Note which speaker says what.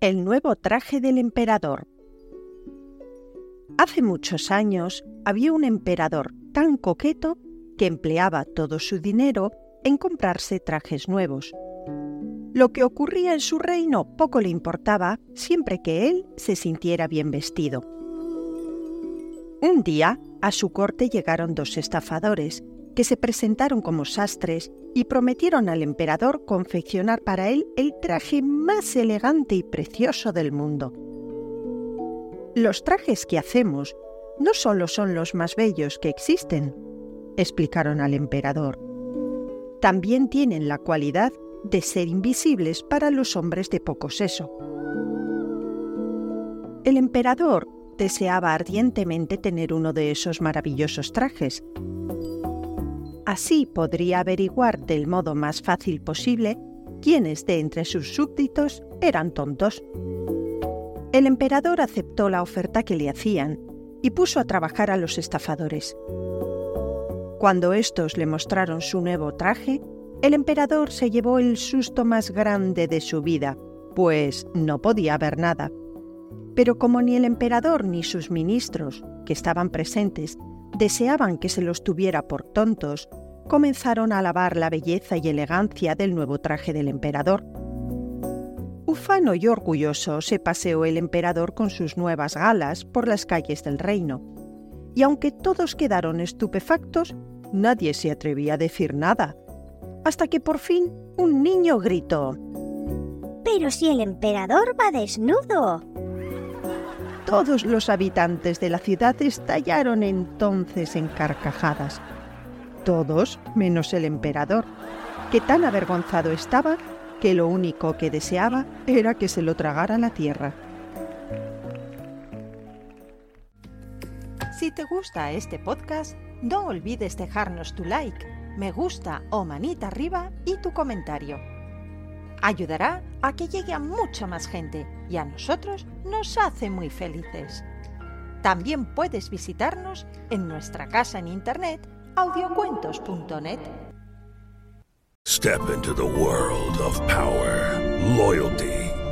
Speaker 1: El nuevo traje del emperador. Hace muchos años había un emperador tan coqueto que empleaba todo su dinero en comprarse trajes nuevos. Lo que ocurría en su reino poco le importaba siempre que él se sintiera bien vestido. Un día, a su corte llegaron dos estafadores, que se presentaron como sastres y prometieron al emperador confeccionar para él el traje más elegante y precioso del mundo. Los trajes que hacemos no solo son los más bellos que existen, explicaron al emperador, también tienen la cualidad de ser invisibles para los hombres de poco seso. El emperador deseaba ardientemente tener uno de esos maravillosos trajes. Así podría averiguar del modo más fácil posible quiénes de entre sus súbditos eran tontos. El emperador aceptó la oferta que le hacían y puso a trabajar a los estafadores. Cuando estos le mostraron su nuevo traje, el emperador se llevó el susto más grande de su vida, pues no podía ver nada. Pero como ni el emperador ni sus ministros, que estaban presentes, deseaban que se los tuviera por tontos, comenzaron a alabar la belleza y elegancia del nuevo traje del emperador. Ufano y orgulloso se paseó el emperador con sus nuevas galas por las calles del reino, y aunque todos quedaron estupefactos, nadie se atrevía a decir nada, hasta que por fin un niño gritó.
Speaker 2: Pero si el emperador va desnudo.
Speaker 1: Todos los habitantes de la ciudad estallaron entonces en carcajadas. Todos menos el emperador, que tan avergonzado estaba que lo único que deseaba era que se lo tragara la tierra. Si te gusta este podcast, no olvides dejarnos tu like, me gusta o manita arriba y tu comentario. Ayudará a que llegue a mucha más gente y a nosotros nos hace muy felices. También puedes visitarnos en nuestra casa en internet audiocuentos.net.
Speaker 3: Step into the world of power, loyalty,